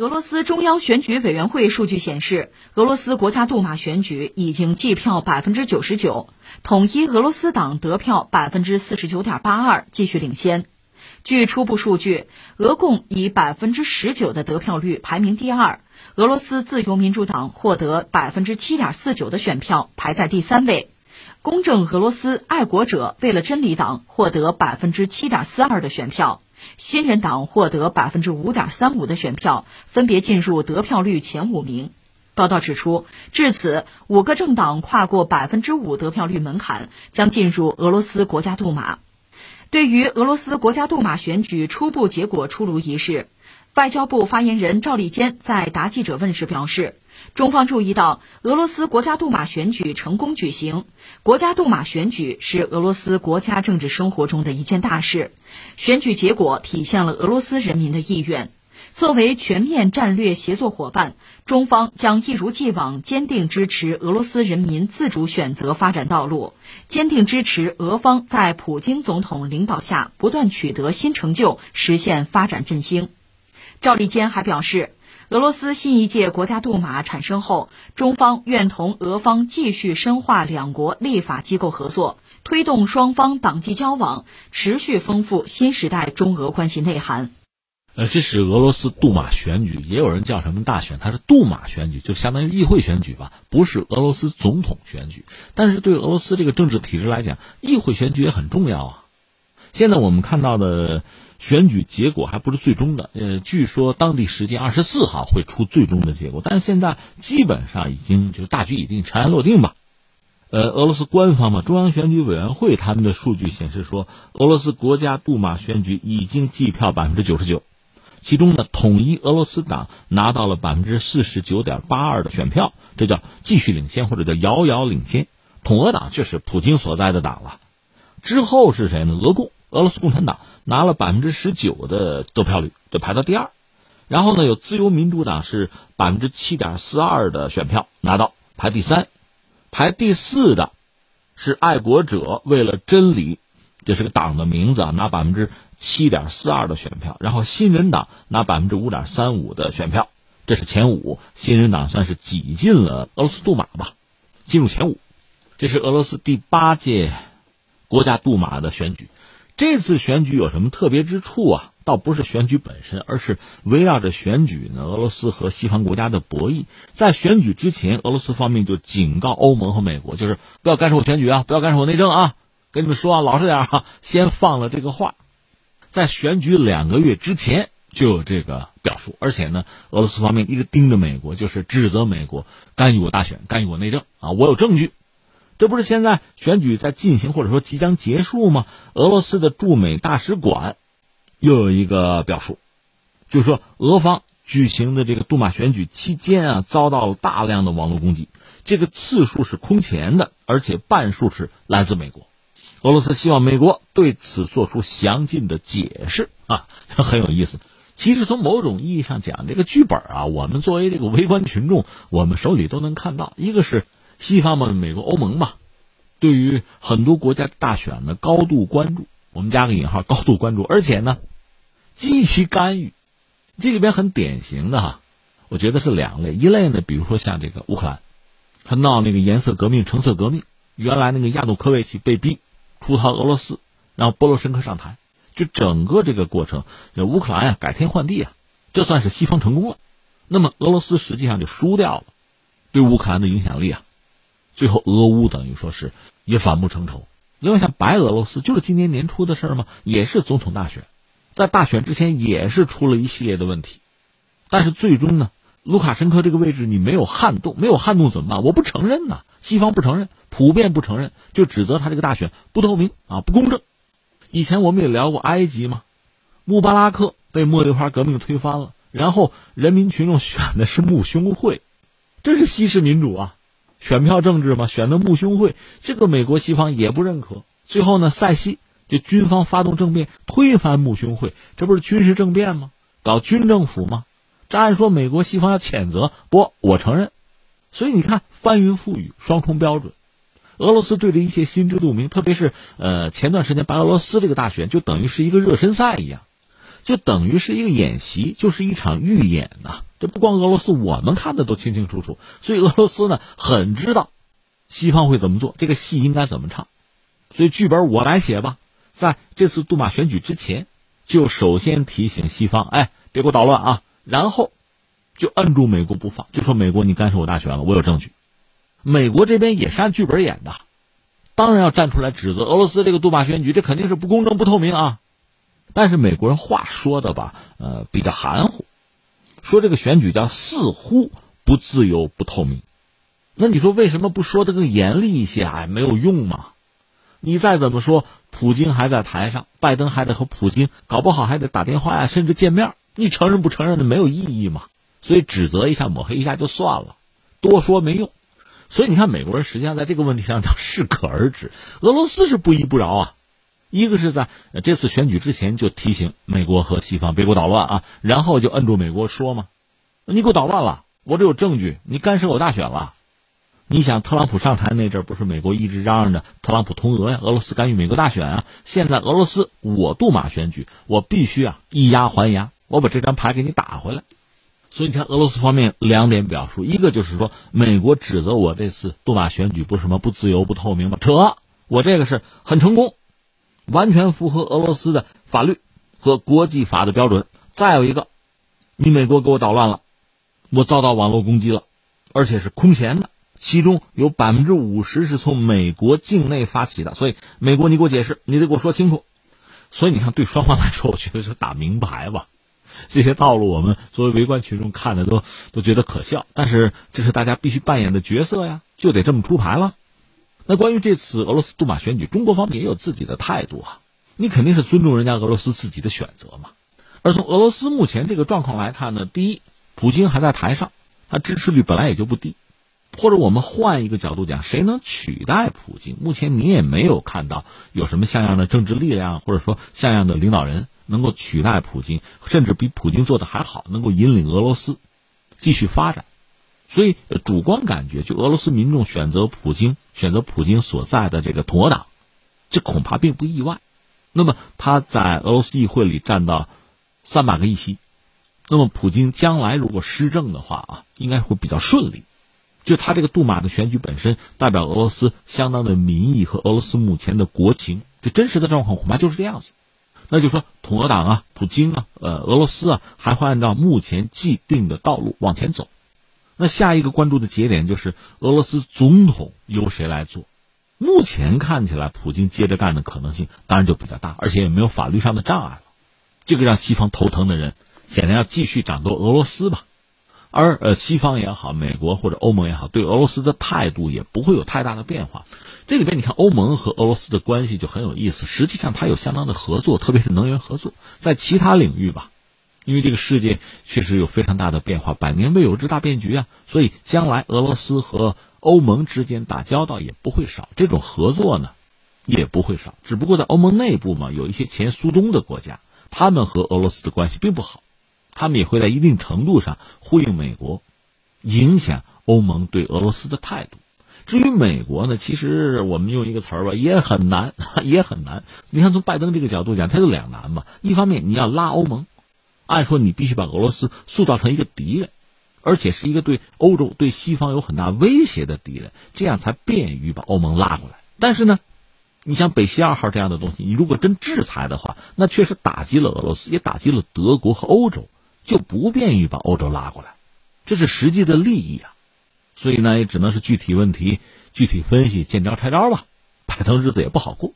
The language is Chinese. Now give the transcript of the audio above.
俄罗斯中央选举委员会数据显示，俄罗斯国家杜马选举已经计票百分之九十九，统一俄罗斯党得票百分之四十九点八二，继续领先。据初步数据，俄共以百分之十九的得票率排名第二，俄罗斯自由民主党获得百分之七点四九的选票，排在第三位。公正俄罗斯爱国者为了真理党获得百分之七点四二的选票。新人党获得百分之五点三五的选票，分别进入得票率前五名。报道指出，至此五个政党跨过百分之五得票率门槛，将进入俄罗斯国家杜马。对于俄罗斯国家杜马选举初步结果出炉一事，外交部发言人赵立坚在答记者问时表示。中方注意到，俄罗斯国家杜马选举成功举行。国家杜马选举是俄罗斯国家政治生活中的一件大事，选举结果体现了俄罗斯人民的意愿。作为全面战略协作伙伴，中方将一如既往坚定支持俄罗斯人民自主选择发展道路，坚定支持俄方在普京总统领导下不断取得新成就，实现发展振兴。赵立坚还表示。俄罗斯新一届国家杜马产生后，中方愿同俄方继续深化两国立法机构合作，推动双方党际交往，持续丰富新时代中俄关系内涵。呃，这是俄罗斯杜马选举，也有人叫什么大选，它是杜马选举，就相当于议会选举吧，不是俄罗斯总统选举。但是对俄罗斯这个政治体制来讲，议会选举也很重要啊。现在我们看到的。选举结果还不是最终的，呃，据说当地时间二十四号会出最终的结果，但是现在基本上已经就是大局已定，尘埃落定吧。呃，俄罗斯官方嘛，中央选举委员会他们的数据显示说，俄罗斯国家杜马选举已经计票百分之九十九，其中呢，统一俄罗斯党拿到了百分之四十九点八二的选票，这叫继续领先或者叫遥遥领先。统俄党就是普京所在的党了，之后是谁呢？俄共。俄罗斯共产党拿了百分之十九的得票率，就排到第二。然后呢，有自由民主党是百分之七点四二的选票拿到，排第三。排第四的，是爱国者为了真理，这是个党的名字啊，拿百分之七点四二的选票。然后新人党拿百分之五点三五的选票，这是前五。新人党算是挤进了俄罗斯杜马吧，进入前五。这是俄罗斯第八届国家杜马的选举。这次选举有什么特别之处啊？倒不是选举本身，而是围绕着选举呢。俄罗斯和西方国家的博弈，在选举之前，俄罗斯方面就警告欧盟和美国，就是不要干涉我选举啊，不要干涉我内政啊，跟你们说啊，老实点啊。先放了这个话，在选举两个月之前就有这个表述，而且呢，俄罗斯方面一直盯着美国，就是指责美国干预我大选，干预我内政啊，我有证据。这不是现在选举在进行，或者说即将结束吗？俄罗斯的驻美大使馆又有一个表述，就是说俄方举行的这个杜马选举期间啊，遭到了大量的网络攻击，这个次数是空前的，而且半数是来自美国。俄罗斯希望美国对此做出详尽的解释啊，很有意思。其实从某种意义上讲，这个剧本啊，我们作为这个围观群众，我们手里都能看到，一个是。西方嘛，美国、欧盟嘛，对于很多国家大选呢高度关注，我们加个引号，高度关注，而且呢，积极干预。这里边很典型的哈，我觉得是两类，一类呢，比如说像这个乌克兰，他闹那个颜色革命、橙色革命，原来那个亚努科维奇被逼出逃俄罗斯，然后波罗申科上台，就整个这个过程，乌克兰呀改天换地啊，这算是西方成功了。那么俄罗斯实际上就输掉了，对乌克兰的影响力啊。最后，俄乌等于说是也反目成仇。另外，像白俄罗斯，就是今年年初的事儿嘛？也是总统大选，在大选之前也是出了一系列的问题。但是最终呢，卢卡申科这个位置你没有撼动，没有撼动怎么办？我不承认呐，西方不承认，普遍不承认，就指责他这个大选不透明啊，不公正。以前我们也聊过埃及嘛，穆巴拉克被茉莉花革命推翻了，然后人民群众选的是穆兄会，这是西式民主啊。选票政治嘛，选的穆兄会，这个美国西方也不认可。最后呢，塞西就军方发动政变，推翻穆兄会，这不是军事政变吗？搞军政府吗？这按说美国西方要谴责，不，我承认。所以你看，翻云覆雨，双重标准。俄罗斯对着一切心知肚明，特别是呃前段时间白俄罗斯这个大选，就等于是一个热身赛一样。就等于是一个演习，就是一场预演呐。这不光俄罗斯，我们看的都清清楚楚。所以俄罗斯呢，很知道西方会怎么做，这个戏应该怎么唱。所以剧本我来写吧。在这次杜马选举之前，就首先提醒西方，哎，别给我捣乱啊！然后就摁住美国不放，就说美国你干涉我大选了，我有证据。美国这边也是按剧本演的，当然要站出来指责俄罗斯这个杜马选举，这肯定是不公正、不透明啊。但是美国人话说的吧，呃，比较含糊，说这个选举叫似乎不自由、不透明。那你说为什么不说的更严厉一些？哎，没有用嘛。你再怎么说，普京还在台上，拜登还得和普京，搞不好还得打电话呀，甚至见面。你承认不承认的没有意义嘛？所以指责一下、抹黑一下就算了，多说没用。所以你看，美国人实际上在这个问题上叫适可而止。俄罗斯是不依不饶啊，一个是在这次选举之前就提醒美国和西方别给我捣乱啊，然后就摁住美国说嘛，你给我捣乱了，我这有证据，你干涉我大选了。你想，特朗普上台那阵不是美国一直嚷嚷着特朗普通俄呀，俄罗斯干预美国大选啊？现在俄罗斯我杜马选举，我必须啊以牙还牙，我把这张牌给你打回来。所以你看，俄罗斯方面两点表述，一个就是说，美国指责我这次杜马选举不是什么不自由不透明吗？扯，我这个是很成功，完全符合俄罗斯的法律和国际法的标准。再有一个，你美国给我捣乱了，我遭到网络攻击了，而且是空前的。其中有百分之五十是从美国境内发起的，所以美国你给我解释，你得给我说清楚。所以你看，对双方来说，我觉得是打明牌吧。这些套路我们作为围观群众看的都都觉得可笑，但是这是大家必须扮演的角色呀，就得这么出牌了。那关于这次俄罗斯杜马选举，中国方面也有自己的态度啊。你肯定是尊重人家俄罗斯自己的选择嘛。而从俄罗斯目前这个状况来看呢，第一，普京还在台上，他支持率本来也就不低。或者我们换一个角度讲，谁能取代普京？目前你也没有看到有什么像样的政治力量，或者说像样的领导人能够取代普京，甚至比普京做的还好，能够引领俄罗斯继续发展。所以主观感觉，就俄罗斯民众选择普京，选择普京所在的这个统俄党，这恐怕并不意外。那么他在俄罗斯议会里占到三百个议席，那么普京将来如果施政的话啊，应该会比较顺利。就他这个杜马的选举本身，代表俄罗斯相当的民意和俄罗斯目前的国情，这真实的状况恐怕就是这样子。那就说统俄党啊，普京啊，呃，俄罗斯啊，还会按照目前既定的道路往前走。那下一个关注的节点就是俄罗斯总统由谁来做？目前看起来，普京接着干的可能性当然就比较大，而且也没有法律上的障碍了。这个让西方头疼的人，显然要继续掌舵俄罗斯吧。而呃，西方也好，美国或者欧盟也好，对俄罗斯的态度也不会有太大的变化。这里边你看，欧盟和俄罗斯的关系就很有意思。实际上，它有相当的合作，特别是能源合作。在其他领域吧，因为这个世界确实有非常大的变化，百年未有之大变局啊。所以，将来俄罗斯和欧盟之间打交道也不会少，这种合作呢也不会少。只不过在欧盟内部嘛，有一些前苏东的国家，他们和俄罗斯的关系并不好。他们也会在一定程度上呼应美国，影响欧盟对俄罗斯的态度。至于美国呢，其实我们用一个词儿吧，也很难，也很难。你看，从拜登这个角度讲，他就两难嘛。一方面，你要拉欧盟，按说你必须把俄罗斯塑造成一个敌人，而且是一个对欧洲、对西方有很大威胁的敌人，这样才便于把欧盟拉过来。但是呢，你像北溪二号这样的东西，你如果真制裁的话，那确实打击了俄罗斯，也打击了德国和欧洲。就不便于把欧洲拉过来，这是实际的利益啊，所以呢，也只能是具体问题具体分析，见招拆招吧，拜登日子也不好过。